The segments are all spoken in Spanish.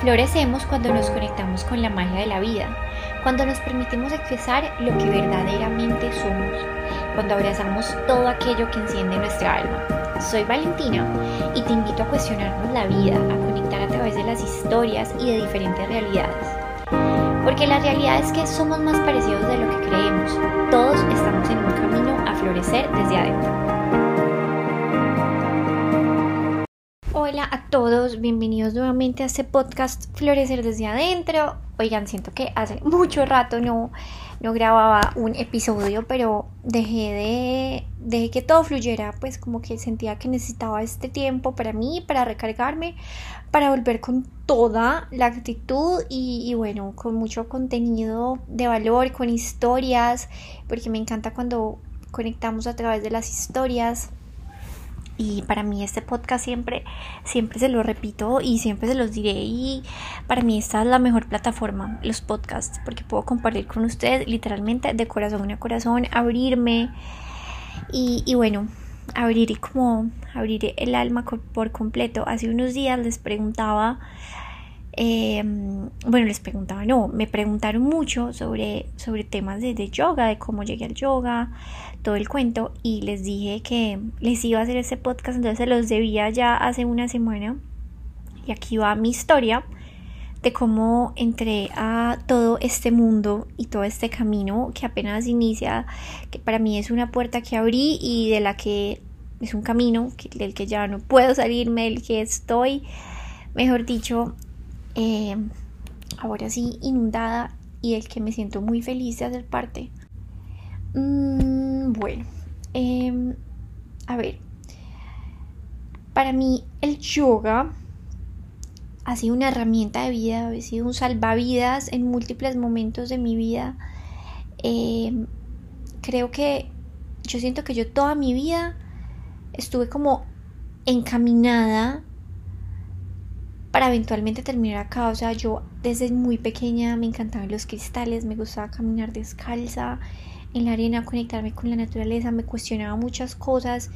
Florecemos cuando nos conectamos con la magia de la vida, cuando nos permitimos expresar lo que verdaderamente somos, cuando abrazamos todo aquello que enciende nuestra alma. Soy Valentina y te invito a cuestionarnos la vida, a conectar a través de las historias y de diferentes realidades. Porque la realidad es que somos más parecidos de lo que creemos. Todos estamos en un camino a florecer desde adentro. Hola a todos, bienvenidos nuevamente a este podcast Florecer desde adentro. Oigan, siento que hace mucho rato no, no grababa un episodio, pero dejé de dejé que todo fluyera, pues como que sentía que necesitaba este tiempo para mí, para recargarme, para volver con toda la actitud y, y bueno, con mucho contenido de valor, con historias, porque me encanta cuando conectamos a través de las historias y para mí este podcast siempre, siempre se lo repito y siempre se los diré y para mí esta es la mejor plataforma, los podcasts, porque puedo compartir con ustedes literalmente de corazón a corazón, abrirme y, y bueno, abrir como abrir el alma por completo. Hace unos días les preguntaba Em, bueno, les preguntaba, no, me preguntaron mucho sobre, sobre temas de, de, yoga, de cómo llegué al yoga, todo el cuento, y les dije que les iba a hacer ese podcast, entonces se los debía ya hace una semana. Y aquí va mi historia de cómo entré a todo este mundo y todo este camino que apenas inicia, que para mí es una puerta que abrí y de la que es un camino del que ya no puedo salirme, del que estoy, mejor dicho, eh, ahora sí inundada y del que me siento muy feliz de hacer parte. Mm, bueno, em, a ver, para mí el yoga ha sido una herramienta de vida, ha sido un salvavidas en múltiples momentos de mi vida. Em, creo que yo siento que yo toda mi vida estuve como encaminada para eventualmente terminar acá. O sea, yo desde muy pequeña me encantaban los cristales, me gustaba caminar descalza en la arena, conectarme con la naturaleza, me cuestionaba muchas cosas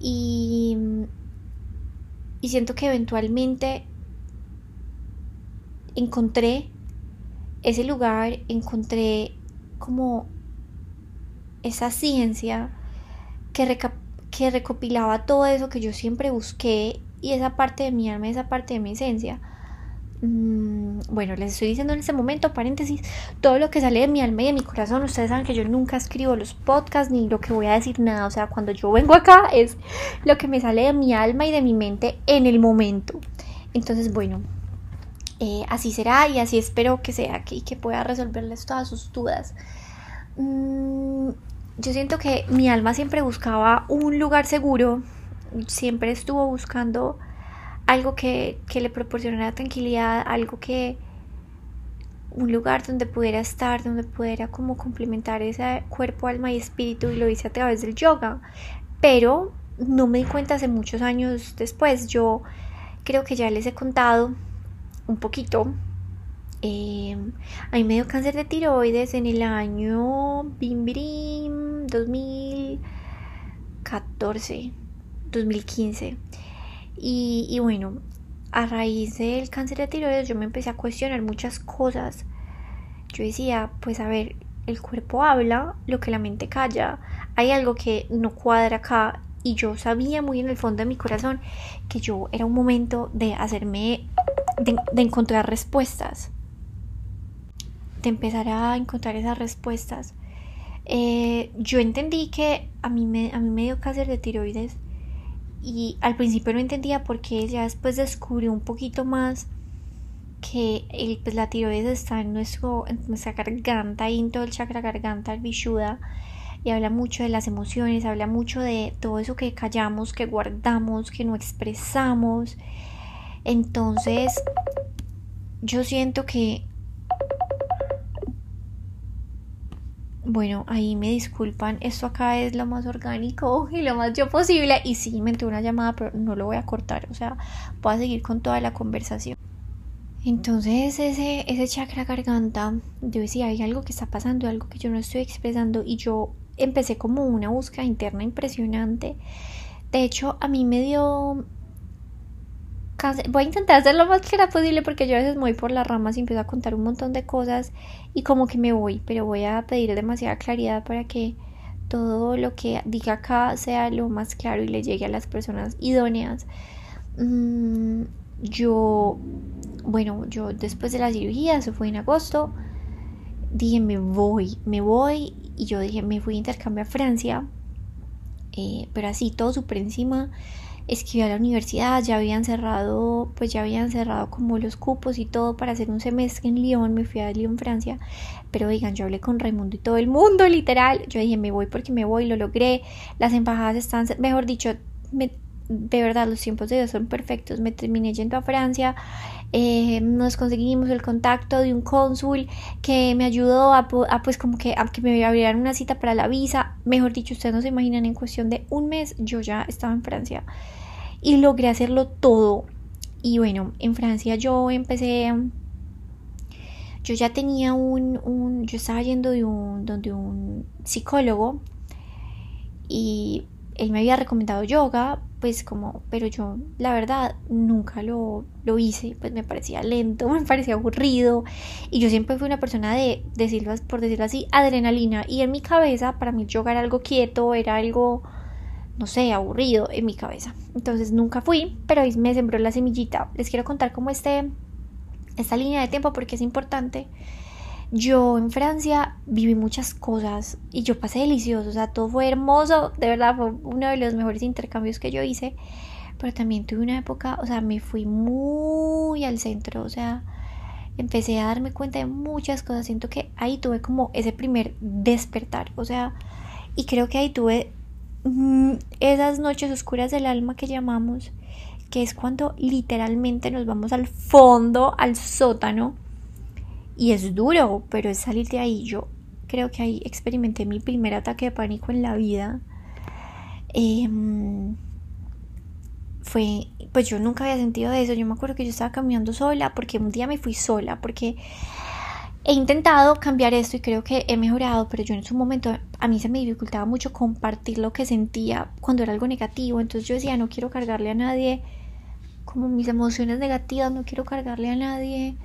y, y siento que eventualmente encontré ese lugar, encontré como esa ciencia que, que recopilaba todo eso que yo siempre busqué y esa parte de mi alma, esa parte de mi esencia. Mm, bueno, les estoy diciendo en este momento, paréntesis, todo lo que sale de mi alma y de mi corazón, ustedes saben que yo nunca escribo los podcasts ni lo que voy a decir nada, o sea, cuando yo vengo acá es lo que me sale de mi alma y de mi mente en el momento. Entonces, bueno, eh, así será y así espero que sea y que pueda resolverles todas sus dudas. Mm, yo siento que mi alma siempre buscaba un lugar seguro siempre estuvo buscando algo que, le proporcionara tranquilidad, algo que un lugar donde pudiera estar, donde pudiera como complementar ese cuerpo, alma y espíritu y lo hice a través del yoga. Pero no me di cuenta hace muchos años después. Yo creo que ya les he contado un poquito. Eh, a mí me dio cáncer de tiroides en el año bim, 2014 2015. Y, bueno, a raíz del cáncer de tiroides yo me empecé a cuestionar muchas cosas. Yo decía, pues a ver, el cuerpo habla lo que la mente calla. Hay algo que no cuadra acá y yo sabía muy en el fondo de mi corazón que yo era un momento de hacerme, de, encontrar respuestas, de empezar a encontrar esas respuestas. Eh, yo entendí que a mí, me, a mí me dio cáncer de tiroides y al principio no entendía por qué, ya después descubrió un poquito más que el, pues, la tiroides está en, nuestro, en nuestra garganta y en todo el chakra garganta, el vishuddha, y habla mucho de las emociones, habla mucho de todo eso que callamos, que guardamos, que no expresamos. Entonces, yo siento que Bueno, ahí me disculpan, esto acá es lo más orgánico y lo más yo posible. Y sí, me entró una llamada, pero no lo voy a cortar, o sea, voy a seguir con toda la conversación. Entonces ese, ese chakra garganta, yo decía, hay algo que está pasando, algo que yo no estoy expresando y yo empecé como una búsqueda interna impresionante. De hecho, a mí me dio voy a intentar hacer lo más clara posible porque yo a veces me voy por las ramas y empiezo a contar un montón de cosas y como que me voy, pero voy a pedir demasiada claridad para que todo lo que diga acá sea lo más claro y le llegue a las personas idóneas. Mm, yo, bueno, yo después de la cirugía, eso fue en agosto, dije me voy, me voy y yo dije me fui a intercambio a Francia, eh, pero así todo súper encima escribí a la universidad, ya habían cerrado, pues ya habían cerrado como los cupos y todo para hacer un semestre en Lyon, me fui a Lyon, Francia, pero digan, yo hablé con Raimundo y todo el mundo, literal, yo dije, me voy porque me voy, lo logré, las embajadas están, mejor dicho, de verdad los tiempos de Dios son perfectos, me terminé yendo a Francia, eh, nos conseguimos el contacto de un cónsul que me ayudó a, pues como que a me abrieran una cita para la visa, mejor dicho, ustedes no se imaginan, en cuestión de un mes yo ya estaba en Francia y logré hacerlo todo. Y bueno, en Francia yo empecé, yo ya tenía un, un yo estaba yendo de un, donde un psicólogo y él me había recomendado yoga, pues como, pero yo la verdad nunca lo, lo hice, pues me parecía lento, me parecía aburrido y yo siempre fui una persona de, decirlo, por decirlo así, adrenalina y en mi cabeza para mí yoga era algo quieto, era algo no sé, aburrido en mi cabeza. Entonces nunca fui, pero me sembró la semillita. Les quiero contar cómo este, esta línea de tiempo porque es importante. Yo en Francia viví muchas cosas y yo pasé delicioso, o sea, todo fue hermoso, de verdad fue uno de los mejores intercambios que yo hice, pero también tuve una época, o sea, me fui muy al centro, o sea, empecé a darme cuenta de muchas cosas, siento que ahí tuve como ese primer despertar, o sea, y creo que ahí tuve esas noches oscuras del alma que llamamos, que es cuando literalmente nos vamos al fondo, al sótano, y es duro, pero es salir de ahí. Yo creo que ahí experimenté mi primer ataque de pánico en la vida. Em, fue, pues yo nunca había sentido eso. Yo me acuerdo que yo estaba caminando sola, porque un día me fui sola, porque He intentado cambiar esto y creo que he mejorado, pero yo en su momento a mí se me dificultaba mucho compartir lo que sentía cuando era algo negativo. Entonces yo decía, no quiero cargarle a nadie como mis emociones negativas, no quiero cargarle a nadie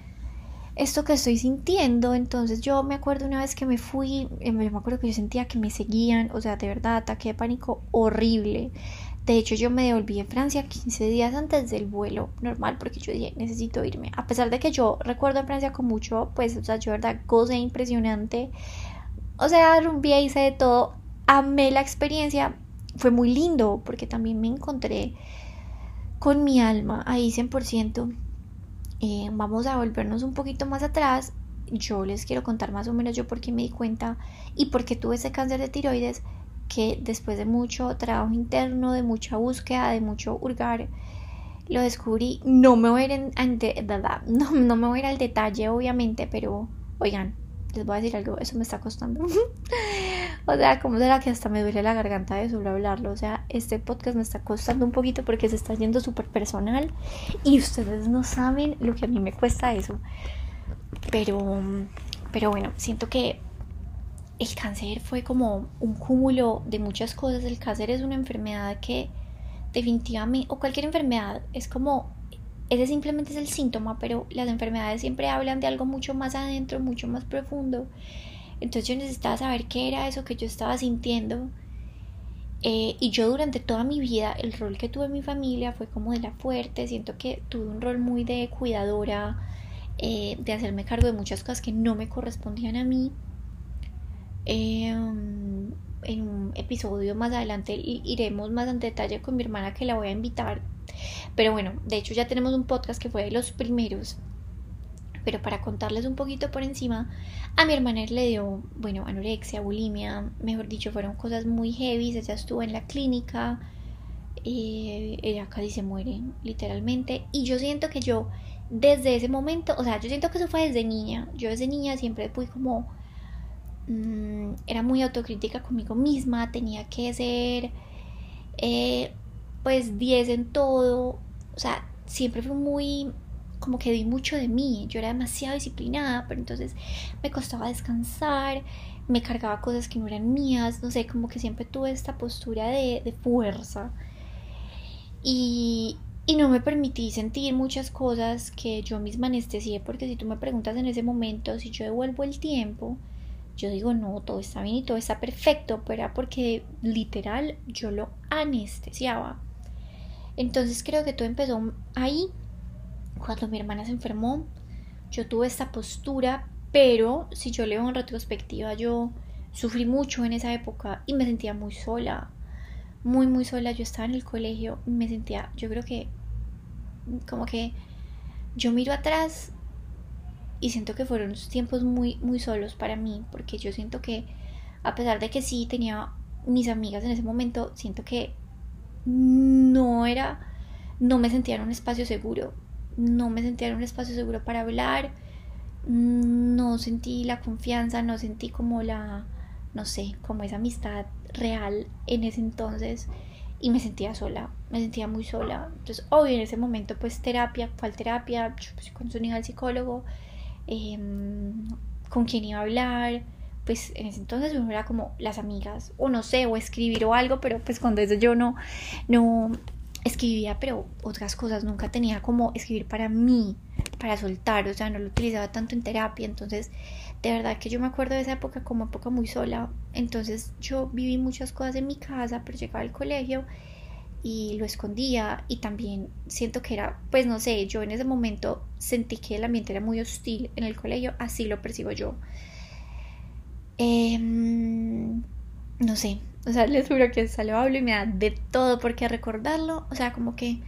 esto que estoy sintiendo. Entonces yo me acuerdo una vez que me fui, eh, me acuerdo que yo sentía que me seguían, o sea, de verdad, ataque de pánico horrible. De hecho, yo me devolví en Francia 15 días antes del vuelo normal porque yo dije, necesito irme. A pesar de que yo recuerdo en Francia con mucho, pues, o sea, yo verdad gocé impresionante. O sea, rumbié, hice de todo. Amé la experiencia. Fue muy lindo porque también me encontré con mi alma ahí 100%. Eh, vamos a volvernos un poquito más atrás. Yo les quiero contar más o menos yo por qué me di cuenta y por qué tuve ese cáncer de tiroides que después de mucho trabajo interno, de mucha búsqueda, de mucho hurgar, lo descubrí. No me voy a ir, en, no, no me voy a ir al detalle, obviamente, pero oigan, les voy a decir algo, eso me está costando. o sea, como será que hasta me duele la garganta de solo hablarlo. O sea, este podcast me está costando un poquito porque se está yendo súper personal y ustedes no saben lo que a mí me cuesta eso. Pero, pero bueno, siento que el cáncer fue como un cúmulo de muchas cosas. El cáncer es una enfermedad que definitivamente, o cualquier enfermedad, es como, ese simplemente es el síntoma, pero las enfermedades siempre hablan de algo mucho más adentro, mucho más profundo. Entonces yo necesitaba saber qué era eso que yo estaba sintiendo. Eh, y yo durante toda mi vida, el rol que tuve en mi familia fue como de la fuerte, siento que tuve un rol muy de cuidadora, eh, de hacerme cargo de muchas cosas que no me correspondían a mí. Em, en un episodio más adelante iremos más en detalle con mi hermana que la voy a invitar. Pero bueno, de hecho ya tenemos un podcast que fue de los primeros. Pero para contarles un poquito por encima, a mi hermana le dio, bueno, anorexia, bulimia, mejor dicho, fueron cosas muy heavy. Ella estuvo en la clínica, y ella casi se muere, literalmente. Y yo siento que yo, desde ese momento, o sea, yo siento que eso fue desde niña. Yo desde niña siempre fui como Mm, era muy autocrítica conmigo misma, tenía que ser eh, pues 10 en todo, o sea, siempre fue muy como que di mucho de mí, yo era demasiado disciplinada, pero entonces me costaba descansar, me cargaba cosas que no eran mías, no sé, como que siempre tuve esta postura de, fuerza. Y, y no me permití sentir muchas cosas que yo misma anestesié, porque si tú me preguntas en ese momento si yo devuelvo el tiempo, yo digo no, todo está bien y todo está perfecto, pero era porque literal yo lo anestesiaba. Entonces creo que todo empezó ahí, cuando mi hermana se enfermó, yo tuve esta postura, pero si yo leo en retrospectiva, yo sufrí mucho en esa época y me sentía muy sola muy, muy sola. Yo estaba en el colegio, me sentía, yo creo que, como que yo miro atrás y siento que fueron tiempos muy, muy solos para mí, porque yo siento que, a pesar de que sí tenía mis amigas en ese momento, siento que no era, no me sentía en un espacio seguro, no me sentía en un espacio seguro para hablar, no sentí la confianza, no sentí como la, no sé, como esa amistad real en ese entonces y me sentía sola, me sentía muy sola. Entonces, obvio, en ese momento, pues terapia, ¿cuál terapia? Yo, pues, con su al psicólogo, em, con quién iba a hablar. Pues en ese entonces uno era como las amigas, o no sé, o escribir o algo, pero pues cuando eso yo no, no escribía, pero otras cosas, nunca tenía como escribir para mí, para soltar, o sea, no lo utilizaba tanto en terapia, entonces de verdad que yo me acuerdo de esa época como época muy sola. Entonces yo viví muchas cosas en mi casa, pero llegaba al colegio y lo escondía y también siento que era, pues no sé, yo en ese momento sentí que el ambiente era muy hostil en el colegio, así lo percibo yo. Em, no sé, o sea, les juro que salió hablo y me da de todo porque recordarlo, o sea, como que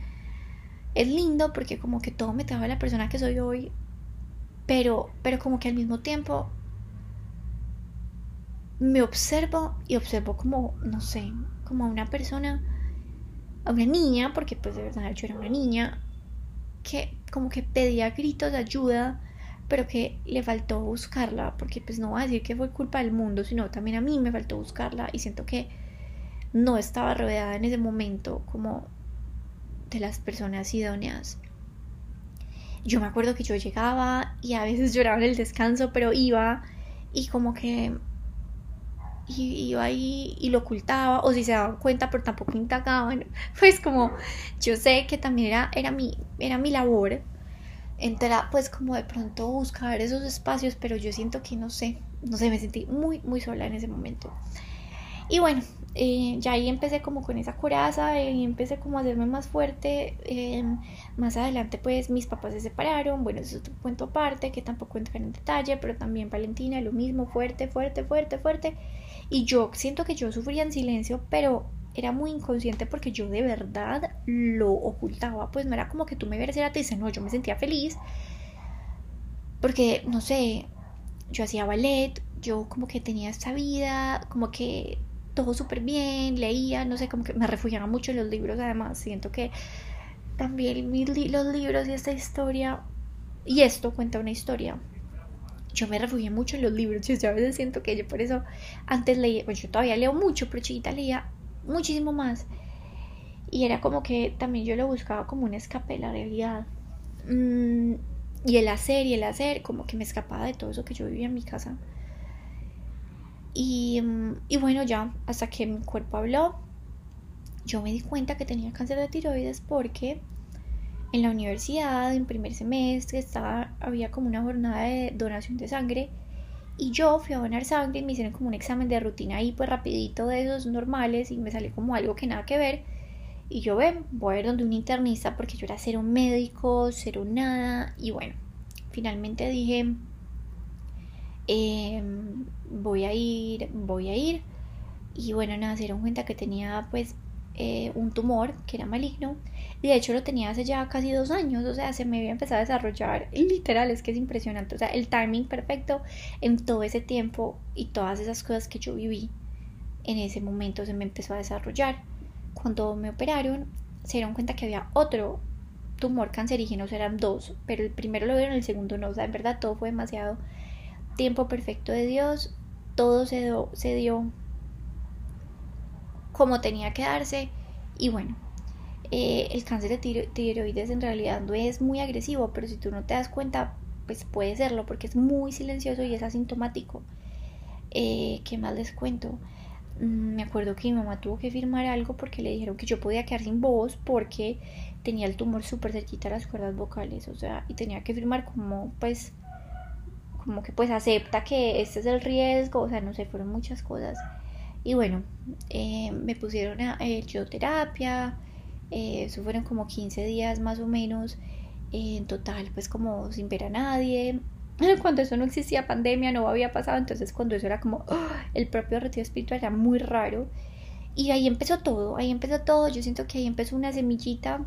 es lindo porque como que todo me trajo a la persona que soy hoy, pero, pero como que al mismo tiempo me observo y observo como, no sé, como a una persona, a una niña, porque pues de verdad yo era una niña, que como que pedía gritos de ayuda, pero que le faltó buscarla, porque pues no voy a decir que fue culpa del mundo, sino también a mí me faltó buscarla y siento que no estaba rodeada en ese momento como de las personas idóneas yo me acuerdo que yo llegaba y a veces lloraba en el descanso, pero iba y como que iba ahí y lo ocultaba, o si se daban cuenta, pero tampoco indagaban. Pues como yo sé que también era, era, mi, era mi labor, entrar pues como de pronto buscar esos espacios, pero yo siento que no sé, no sé, me sentí muy, muy sola en ese momento. Y bueno, eh, ya ahí empecé como con esa coraza y empecé como a hacerme más fuerte. Em, más adelante pues mis papás se separaron, bueno, eso es otro cuento aparte que tampoco entra en detalle, pero también Valentina lo mismo, fuerte, fuerte, fuerte, fuerte. Y yo siento que yo sufría en silencio, pero era muy inconsciente porque yo de verdad lo ocultaba, pues no era como que tú me vieras y era triste, no, yo me sentía feliz. Porque, no sé, yo hacía ballet, yo como que tenía esta vida, como que todo súper bien, leía, no sé, como que me refugiaba mucho en los libros, además siento que también los libros y esta historia, y esto cuenta una historia. Yo me refugié mucho en los libros, yo a veces siento que yo por eso antes leía, bueno, yo todavía leo mucho, pero chiquita leía muchísimo más. Y era como que también yo lo buscaba como un escape de la realidad. Mm, y el hacer y el hacer, como que me escapaba de todo eso que yo vivía en mi casa. Y, mm, y bueno, ya, hasta que mi cuerpo habló, yo me di cuenta que tenía cáncer de tiroides porque en la universidad, en primer semestre, estaba, había como una jornada de donación de sangre y yo fui a donar sangre y me hicieron como un examen de rutina ahí pues rapidito de esos normales y me salió como algo que nada que ver y yo ven, voy a ir donde un internista porque yo era cero médico, cero nada y bueno, finalmente dije Em, voy a ir, voy a ir. Y bueno, nada, se dieron cuenta que tenía pues eh, un tumor que era maligno. Y de hecho lo tenía hace ya casi dos años. O sea, se me había empezado a desarrollar. Literal, es que es impresionante. O sea, el timing perfecto en todo ese tiempo y todas esas cosas que yo viví en ese momento se me empezó a desarrollar. Cuando me operaron, se dieron cuenta que había otro tumor cancerígeno, eran dos, pero el primero lo vieron, el segundo no. O sea, en verdad todo fue demasiado tiempo perfecto de Dios, todo se, se dio como tenía que darse y bueno, eh, el cáncer de tiroides en realidad no es muy agresivo, pero si tú no te das cuenta, pues puede serlo porque es muy silencioso y es asintomático. Eh, ¿Qué más les cuento? mm, me acuerdo que mi mamá tuvo que firmar algo porque le dijeron que yo podía quedar sin voz porque tenía el tumor súper cerquita a las cuerdas vocales, o sea, y tenía que firmar como pues como que pues acepta que este es el riesgo, o sea, no sé, fueron muchas cosas. Y bueno, eh, me pusieron a hecho terapia, eh, eso fueron como 15 días más o menos, en total pues como sin ver a nadie. Cuando eso no existía pandemia, no había pasado, entonces cuando eso era como ¡ah! el propio retiro espiritual era muy raro. Y ahí empezó todo, ahí empezó todo, yo siento que ahí empezó una semillita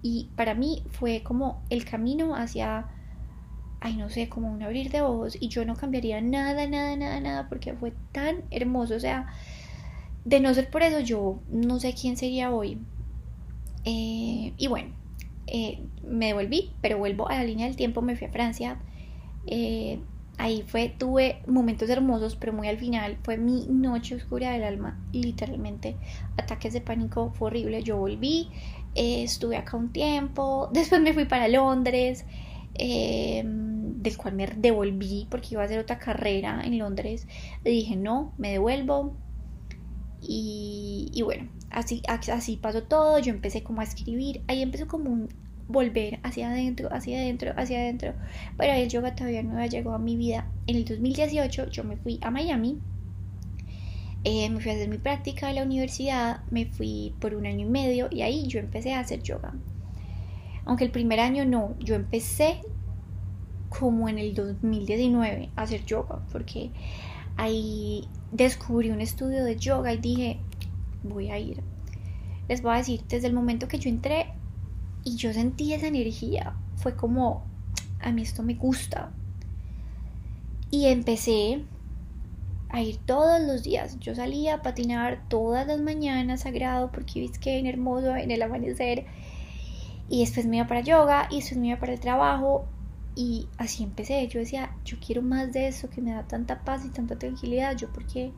y para mí fue como el camino hacia ay, no sé, como un abrir de ojos y yo no cambiaría nada, nada, nada, nada porque fue tan hermoso, o sea, de no ser por eso yo no sé quién sería hoy. Eh, y bueno, eh, me devolví, pero vuelvo a la línea del tiempo, me fui a Francia. Eh, ahí fue, tuve momentos hermosos, pero muy al final fue mi noche oscura del alma, literalmente. Ataques de pánico, fue horrible. Yo volví, estuve acá un tiempo, después me fui para Londres. Em, del cual me devolví porque iba a hacer otra carrera en Londres. Dije, no, me devuelvo. Y, bueno, así, así pasó todo. Yo empecé como a escribir. Ahí empezó como un volver hacia adentro, hacia adentro, hacia adentro. Pero el yoga todavía no había llegado a mi vida. En el 2018 yo me fui a Miami. Eh, me fui a hacer mi práctica de la universidad. Me fui por un año y medio y ahí yo empecé a hacer yoga. Aunque el primer año no, yo empecé como en el 2019 a hacer yoga, porque ahí descubrí un estudio de yoga y dije, voy a ir. Les voy a decir, desde el momento que yo entré y yo sentí esa energía, fue como, a mí esto me gusta. Y empecé a ir todos los días. Yo salía a patinar todas las mañanas sagrado porque en hermoso en el amanecer y después me iba para yoga y después me iba para el trabajo y así empecé. Yo decía, yo quiero más de eso que me da tanta paz y tanta tranquilidad. Yo porque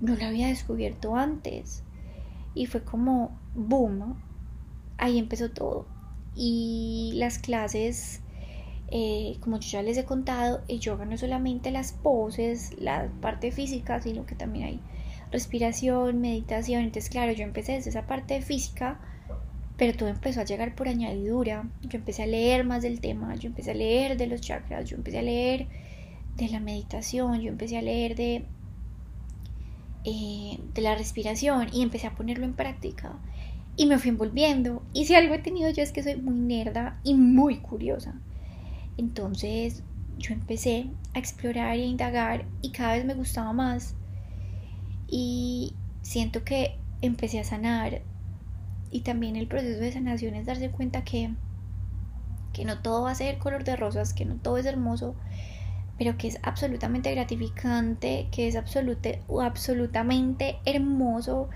no lo había descubierto antes. Y fue como, boom, ahí empezó todo. Y las clases, eh, como yo ya les he contado, el yoga no solamente las poses, la parte física, sino que también hay respiración, meditación. Entonces, claro, yo empecé desde esa parte física pero todo empezó a llegar por añadidura. Yo empecé a leer más del tema, yo empecé a leer de los chakras, yo empecé a leer de la meditación, yo empecé a leer de, eh, de la respiración y empecé a ponerlo en práctica. Y me fui envolviendo. Y si algo he tenido yo es que soy muy nerda y muy curiosa. Entonces yo empecé a explorar e indagar y cada vez me gustaba más. Y siento que empecé a sanar y también el proceso de sanación es darse cuenta que, que no todo va a ser color de rosas, que no todo es hermoso, pero que es absolutamente gratificante, que es absolutamente hermoso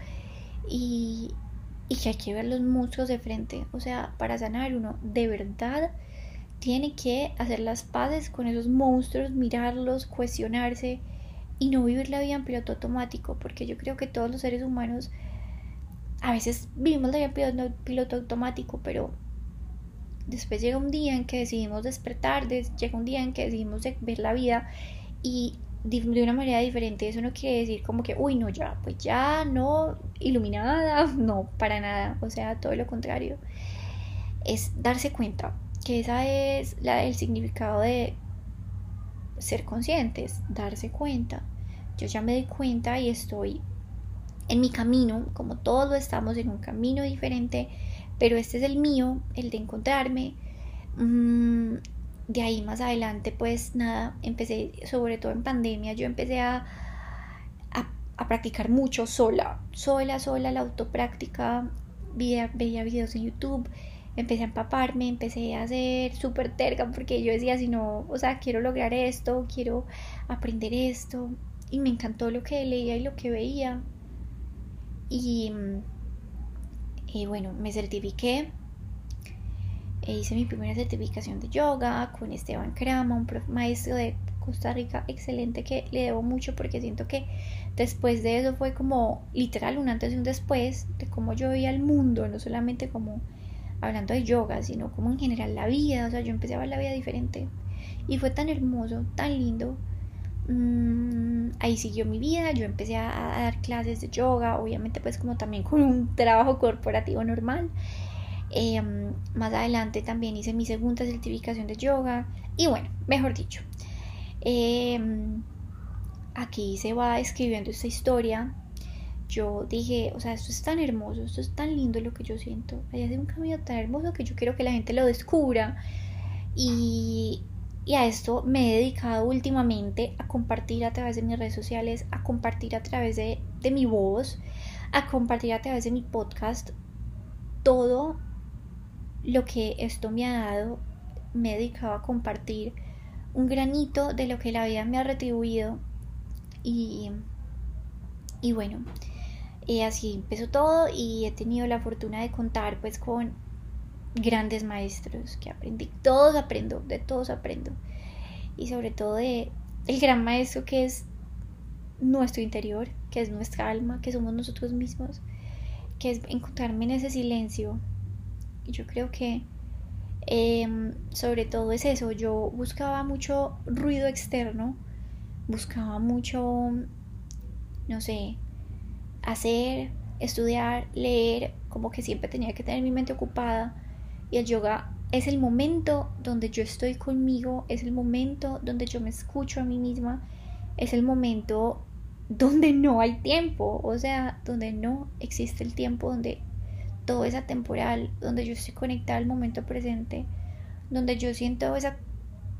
y, y que hay que ver los muchos de frente. O sea, para sanar uno de verdad tiene que hacer las paces con esos monstruos, mirarlos, cuestionarse y no vivir la vida en piloto automático, porque yo creo que todos los seres humanos a veces vivimos la vida piloto automático, pero después llega un día en que decidimos despertar, llega un día en que decidimos ver la vida y de una manera diferente. Eso no quiere decir como que, uy, no, ya, pues ya, no, iluminada, no, para nada. O sea, todo lo contrario. Es darse cuenta que esa es la, el significado de ser conscientes, darse cuenta. Yo ya me di cuenta y estoy en mi camino, como todos estamos en un camino diferente, pero este es el mío, el de encontrarme. Mm, de ahí más adelante, pues nada, empecé, sobre todo en pandemia, yo empecé a, a, practicar mucho sola, sola, sola, la autopráctica, veía, veía videos en YouTube, empecé a empaparme, empecé a ser súper terca porque yo decía, si no, o sea, quiero lograr esto, quiero aprender esto, y me encantó lo que leía y lo que veía, y, bueno, me certifiqué. E hice mi primera certificación de yoga con Esteban Crama, un maestro de Costa Rica excelente que le debo mucho porque siento que después de eso fue como literal un antes y un después de cómo yo veía el mundo, no solamente como hablando de yoga, sino como en general la vida, o sea, yo empecé a ver la vida diferente y fue tan hermoso, tan lindo Mm, ahí siguió mi vida, yo empecé a, dar clases de yoga, obviamente pues como también con un trabajo corporativo normal. Em, más adelante también hice mi segunda certificación de yoga y bueno, mejor dicho, em, aquí se va escribiendo esta historia. Yo dije, o sea, esto es tan hermoso, esto es tan lindo lo que yo siento. Hay un camino tan hermoso que yo quiero que la gente lo descubra. Y, y a esto me he dedicado últimamente a compartir a través de mis redes sociales, a compartir a través de, mi voz, a compartir a través de mi podcast todo lo que esto me ha dado. Me he dedicado a compartir un granito de lo que la vida me ha retribuido. Y, y bueno, y así empezó todo y he tenido la fortuna de contar pues con grandes maestros que aprendí. Todos aprendo, de todos aprendo. Y sobre todo de el gran maestro que es nuestro interior, que es nuestra alma, que somos nosotros mismos, que es encontrarme en ese silencio. Y yo creo que em, sobre todo es eso, yo buscaba mucho ruido externo, buscaba mucho, no sé, hacer, estudiar, leer, como que siempre tenía que tener mi mente ocupada y el yoga es el momento donde yo estoy conmigo, es el momento donde yo me escucho a mí misma, es el momento donde no hay tiempo, o sea, donde no existe el tiempo, donde todo es atemporal, donde yo estoy conectada al momento presente, donde yo siento esa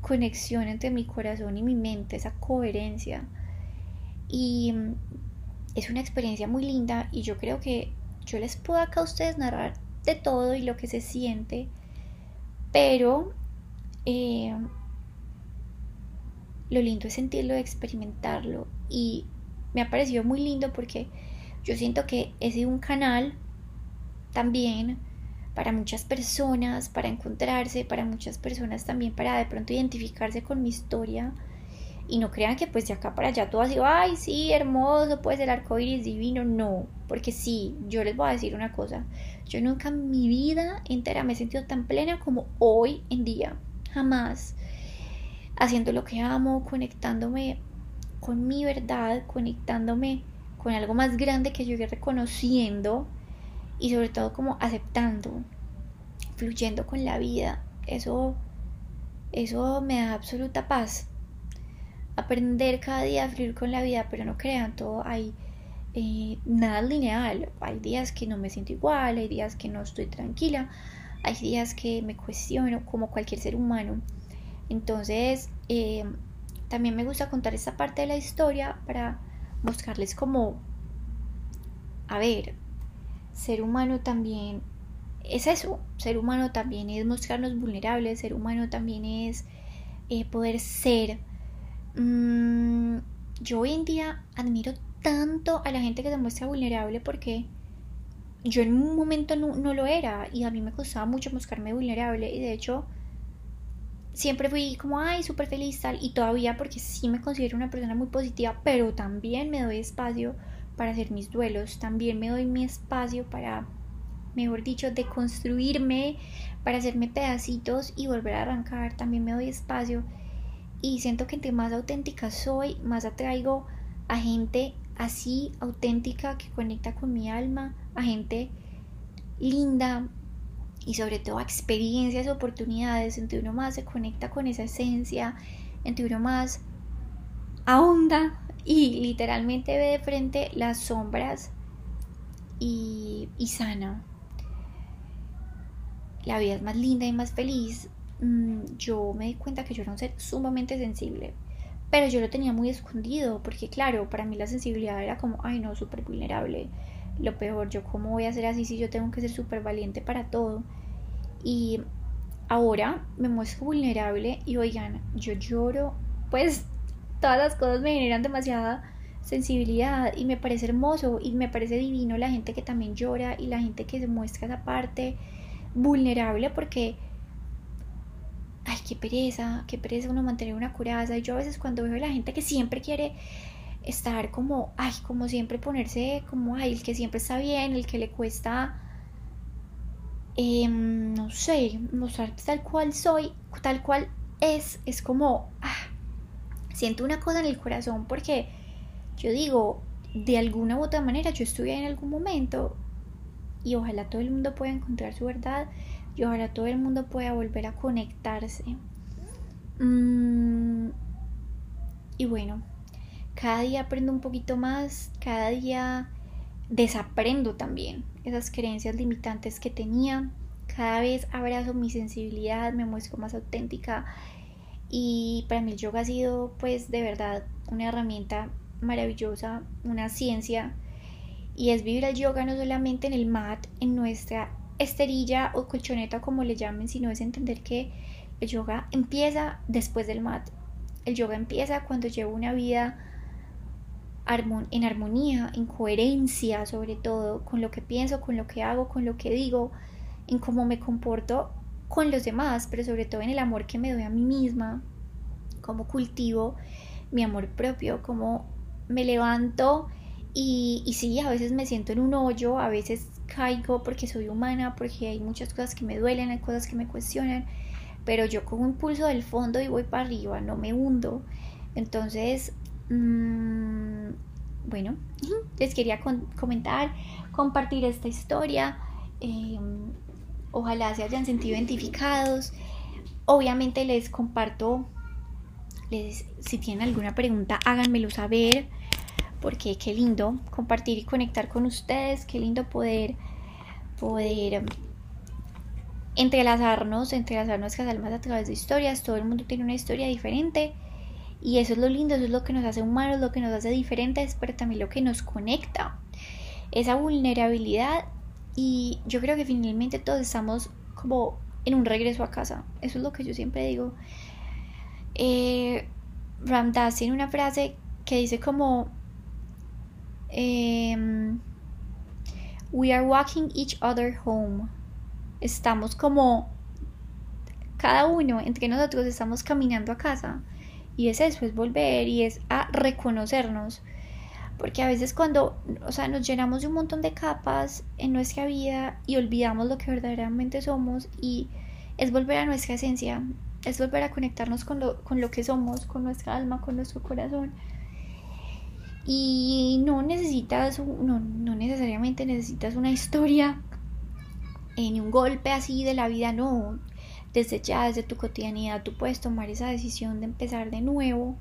conexión entre mi corazón y mi mente, esa coherencia. Y es una experiencia muy linda y yo creo que yo les puedo acá a ustedes narrar de todo y lo que se siente, pero eh, lo lindo es sentirlo, experimentarlo. Y me ha parecido muy lindo porque yo siento que sido un canal también para muchas personas, para encontrarse, para muchas personas también para de pronto identificarse con mi historia y no crean que pues de acá para allá todo así, ay, sí, hermoso, puede ser arco iris divino. No, porque sí, yo les voy a decir una cosa. Yo nunca en mi vida entera me he sentido tan plena como hoy en día. Jamás. Haciendo lo que amo, conectándome con mi verdad, conectándome con algo más grande que yo voy reconociendo y sobre todo como aceptando, fluyendo con la vida. Eso, eso me da absoluta paz aprender cada día a fluir con la vida, pero no crean, todo hay eh, nada lineal. Hay días que no me siento igual, hay días que no estoy tranquila, hay días que me cuestiono como cualquier ser humano. Entonces, eh, también me gusta contar esta parte de la historia para mostrarles como, a ver, ser humano también es eso, ser humano también es mostrarnos vulnerables, ser humano también es eh, poder ser Mm, yo hoy en día admiro tanto a la gente que se muestra vulnerable porque yo en un momento no, no, lo era y a mí me costaba mucho mostrarme vulnerable y de hecho siempre fui como ay súper feliz tal y todavía porque sí me considero una persona muy positiva pero también me doy espacio para hacer mis duelos también me doy mi espacio para mejor dicho deconstruirme para hacerme pedacitos y volver a arrancar también me doy espacio y siento que entre más auténtica soy, más atraigo a gente así auténtica que conecta con mi alma, a gente linda y sobre todo a experiencias, oportunidades, entre uno más se conecta con esa esencia, entre uno más ahonda y literalmente ve de frente las sombras y, y sana. La vida es más linda y más feliz Mm, yo me di cuenta que yo era un ser sumamente sensible, pero yo lo tenía muy escondido, porque claro, para mí la sensibilidad era como, ay no, súper vulnerable, lo peor, yo cómo voy a ser así si yo tengo que ser súper valiente para todo. Y ahora me muestro vulnerable y oigan, yo lloro, pues todas las cosas me generan demasiada sensibilidad y me parece hermoso y me parece divino la gente que también llora y la gente que se muestra esa parte vulnerable porque ay, qué pereza, qué pereza uno mantener una coraza. Y yo a veces cuando veo a la gente que siempre quiere estar como, ay, como siempre ponerse como, ay, el que siempre está bien, el que le cuesta, em, no sé, mostrar tal cual soy, tal cual es, es como, ah, siento una cosa en el corazón porque yo digo, de alguna u otra manera yo estuve en algún momento y ojalá todo el mundo pueda encontrar su verdad y ojalá todo el mundo pueda volver a conectarse. Mm, y bueno, cada día aprendo un poquito más, cada día desaprendo también esas creencias limitantes que tenía. Cada vez abrazo mi sensibilidad, me muestro más auténtica y para mí el yoga ha sido pues de verdad una herramienta maravillosa, una ciencia y es vivir el yoga no solamente en el mat, en nuestra esterilla o colchoneta como le llamen, sino es entender que el yoga empieza después del mat. El yoga empieza cuando llevo una vida en armonía, en coherencia sobre todo, con lo que pienso, con lo que hago, con lo que digo, en cómo me comporto con los demás, pero sobre todo en el amor que me doy a mí misma, cómo cultivo mi amor propio, cómo me levanto y, y sí, a veces me siento en un hoyo, a veces caigo porque soy humana, porque hay muchas cosas que me duelen, hay cosas que me cuestionan, pero yo con un impulso del fondo y voy para arriba, no me hundo. Entonces, mmm, bueno, les quería comentar, compartir esta historia. Em, ojalá se hayan sentido identificados. Obviamente les comparto, les, si tienen alguna pregunta, háganmelo saber porque qué lindo compartir y conectar con ustedes, qué lindo poder, poder em, entrelazarnos, entrelazar nuestras almas a través de historias, todo el mundo tiene una historia diferente y eso es lo lindo, eso es lo que nos hace humanos, lo que nos hace diferentes, pero también lo que nos conecta, esa vulnerabilidad. Y yo creo que finalmente todos estamos como en un regreso a casa, eso es lo que yo siempre digo. Eh, Ramdas tiene una frase que dice como Em, we are walking each other home. Estamos como cada uno entre nosotros estamos caminando a casa y es eso, es volver y es a reconocernos. Porque a veces cuando, o sea, nos llenamos de un montón de capas en nuestra vida y olvidamos lo que verdaderamente somos y es volver a nuestra esencia, es volver a conectarnos con lo, con lo que somos, con nuestra alma, con nuestro corazón y no necesitas, no, no necesariamente necesitas una historia ni un golpe así de la vida, no. Desde ya, desde tu cotidianidad, tú puedes tomar esa decisión de empezar de nuevo.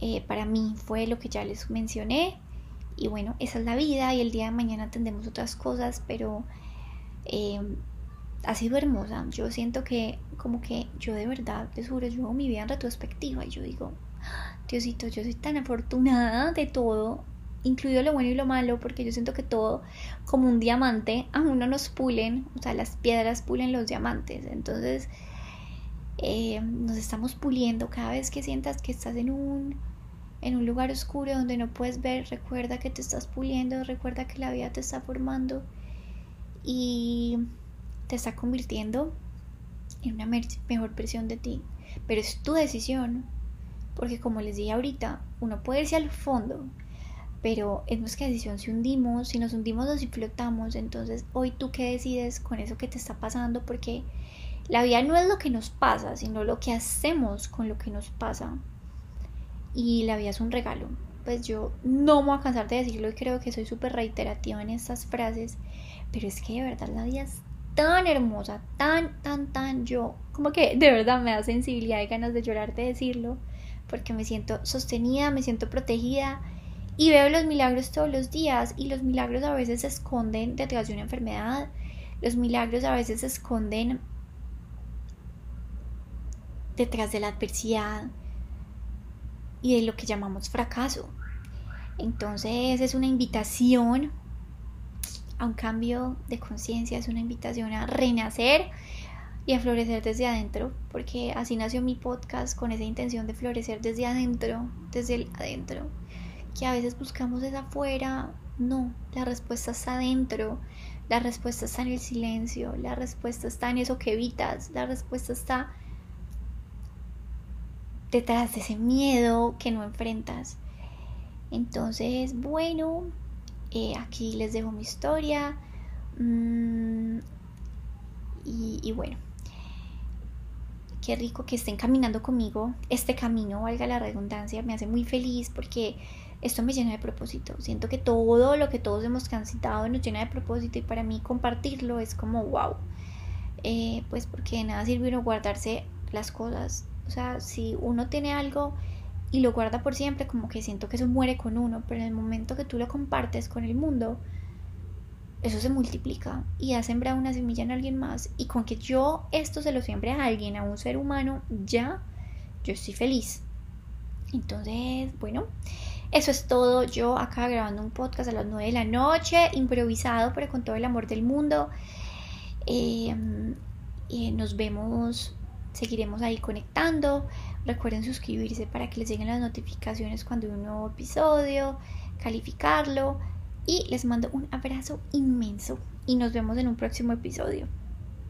Eh, para mí fue lo que ya les mencioné. Y bueno, esa es la vida y el día de mañana tendremos otras cosas, pero eh, ha sido hermosa. Yo siento que como que yo de verdad, te juro, yo mi vida en retrospectiva y yo digo, Diosito, yo soy tan afortunada de todo, incluido lo bueno y lo malo, porque yo siento que todo, como un diamante, a uno nos pulen, o sea, las piedras pulen los diamantes. Entonces, eh, nos estamos puliendo cada vez que sientas que estás en un, en un lugar oscuro donde no puedes ver, recuerda que te estás puliendo, recuerda que la vida te está formando y te está convirtiendo en una mejor versión de ti. Pero es tu decisión, porque como les dije ahorita, uno puede irse al fondo, pero es nuestra decisión si hundimos, si nos hundimos o si flotamos. Entonces, hoy tú qué decides con eso que te está pasando, porque la vida no es lo que nos pasa, sino lo que hacemos con lo que nos pasa. Y la vida es un regalo. Pues yo no me voy a cansar de decirlo y creo que soy súper reiterativa en estas frases, pero es que de verdad la vida es tan hermosa, tan, tan, tan yo, como que de verdad me da sensibilidad y ganas de llorar de decirlo porque me siento sostenida, me siento protegida y veo los milagros todos los días y los milagros a veces se esconden detrás de una enfermedad, los milagros a veces se esconden detrás de la adversidad y de lo que llamamos fracaso. Entonces es una invitación a un cambio de conciencia, es una invitación a renacer y a florecer desde adentro, porque así nació mi podcast con esa intención de florecer desde adentro, desde el adentro, que a veces buscamos desde afuera, no, la respuesta está adentro, la respuesta está en el silencio, la respuesta está en eso que evitas, la respuesta está detrás de ese miedo que no enfrentas. Entonces, bueno, eh, aquí les dejo mi historia. Mm, y, y, bueno, qué rico que estén caminando conmigo. Este camino, valga la redundancia, me hace muy feliz porque esto me llena de propósito. Siento que todo lo que todos hemos transitado nos llena de propósito y para mí compartirlo es como wow. Eh, pues porque de nada sirve uno guardarse las cosas. O sea, si uno tiene algo y lo guarda por siempre, como que siento que eso muere con uno, pero en el momento que tú lo compartes con el mundo, eso se multiplica y ha sembrado una semilla en alguien más y con que yo esto se lo siembre a alguien, a un ser humano, ya yo estoy feliz. Entonces, bueno, eso es todo. Yo acá grabando un podcast a las 9 de la noche, improvisado, pero con todo el amor del mundo. Eh, nos vemos, seguiremos ahí conectando. Recuerden suscribirse para que les lleguen las notificaciones cuando hay un nuevo episodio, calificarlo y les mando un abrazo inmenso y nos vemos en un próximo episodio.